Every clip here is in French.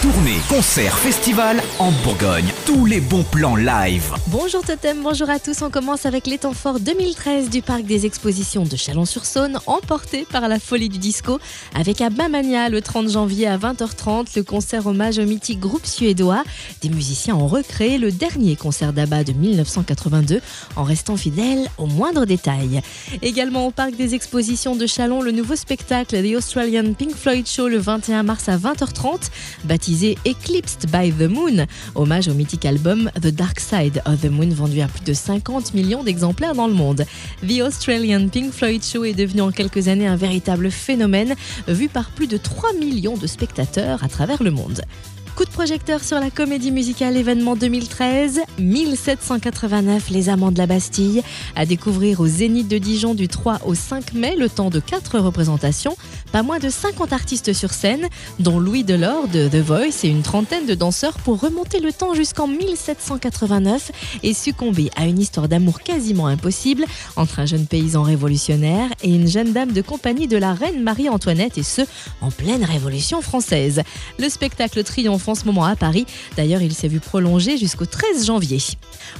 Tournée, concert, festival en Bourgogne. Tous les bons plans live. Bonjour Totem, bonjour à tous. On commence avec les temps forts 2013 du parc des expositions de Chalon-sur-Saône, emporté par la folie du disco, avec à Bamania le 30 janvier à 20h30 le concert hommage au mythique groupe suédois. Des musiciens ont recréé le dernier concert d'ABBA de 1982 en restant fidèles aux moindres détails. Également au parc des expositions de Chalon, le nouveau spectacle The Australian Pink Floyd Show le 21 mars à 20h30, Eclipsed by the Moon, hommage au mythique album The Dark Side of the Moon vendu à plus de 50 millions d'exemplaires dans le monde. The Australian Pink Floyd Show est devenu en quelques années un véritable phénomène vu par plus de 3 millions de spectateurs à travers le monde. Coup de projecteur sur la comédie musicale événement 2013, 1789 Les Amants de la Bastille, à découvrir au Zénith de Dijon du 3 au 5 mai, le temps de 4 représentations, pas moins de 50 artistes sur scène, dont Louis Delors de The Voice et une trentaine de danseurs pour remonter le temps jusqu'en 1789 et succomber à une histoire d'amour quasiment impossible entre un jeune paysan révolutionnaire et une jeune dame de compagnie de la reine Marie-Antoinette et ce, en pleine Révolution française. Le spectacle triomphe en ce moment à Paris. D'ailleurs, il s'est vu prolongé jusqu'au 13 janvier.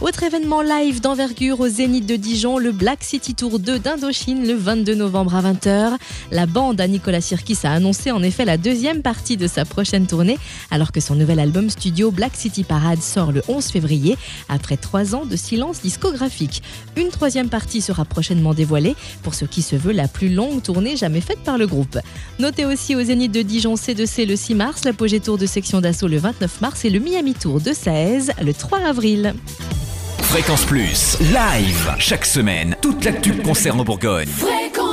Autre événement live d'envergure au Zénith de Dijon, le Black City Tour 2 d'Indochine le 22 novembre à 20h. La bande à Nicolas Sirkis a annoncé en effet la deuxième partie de sa prochaine tournée, alors que son nouvel album studio Black City Parade sort le 11 février, après trois ans de silence discographique. Une troisième partie sera prochainement dévoilée, pour ce qui se veut la plus longue tournée jamais faite par le groupe. Notez aussi au Zénith de Dijon C2C le 6 mars, l'apogée tour de section d'assaut le 29 mars et le Miami Tour de 16 le 3 avril. Fréquence Plus. Live. Chaque semaine, toute l'actu concerne en Bourgogne. Fréquence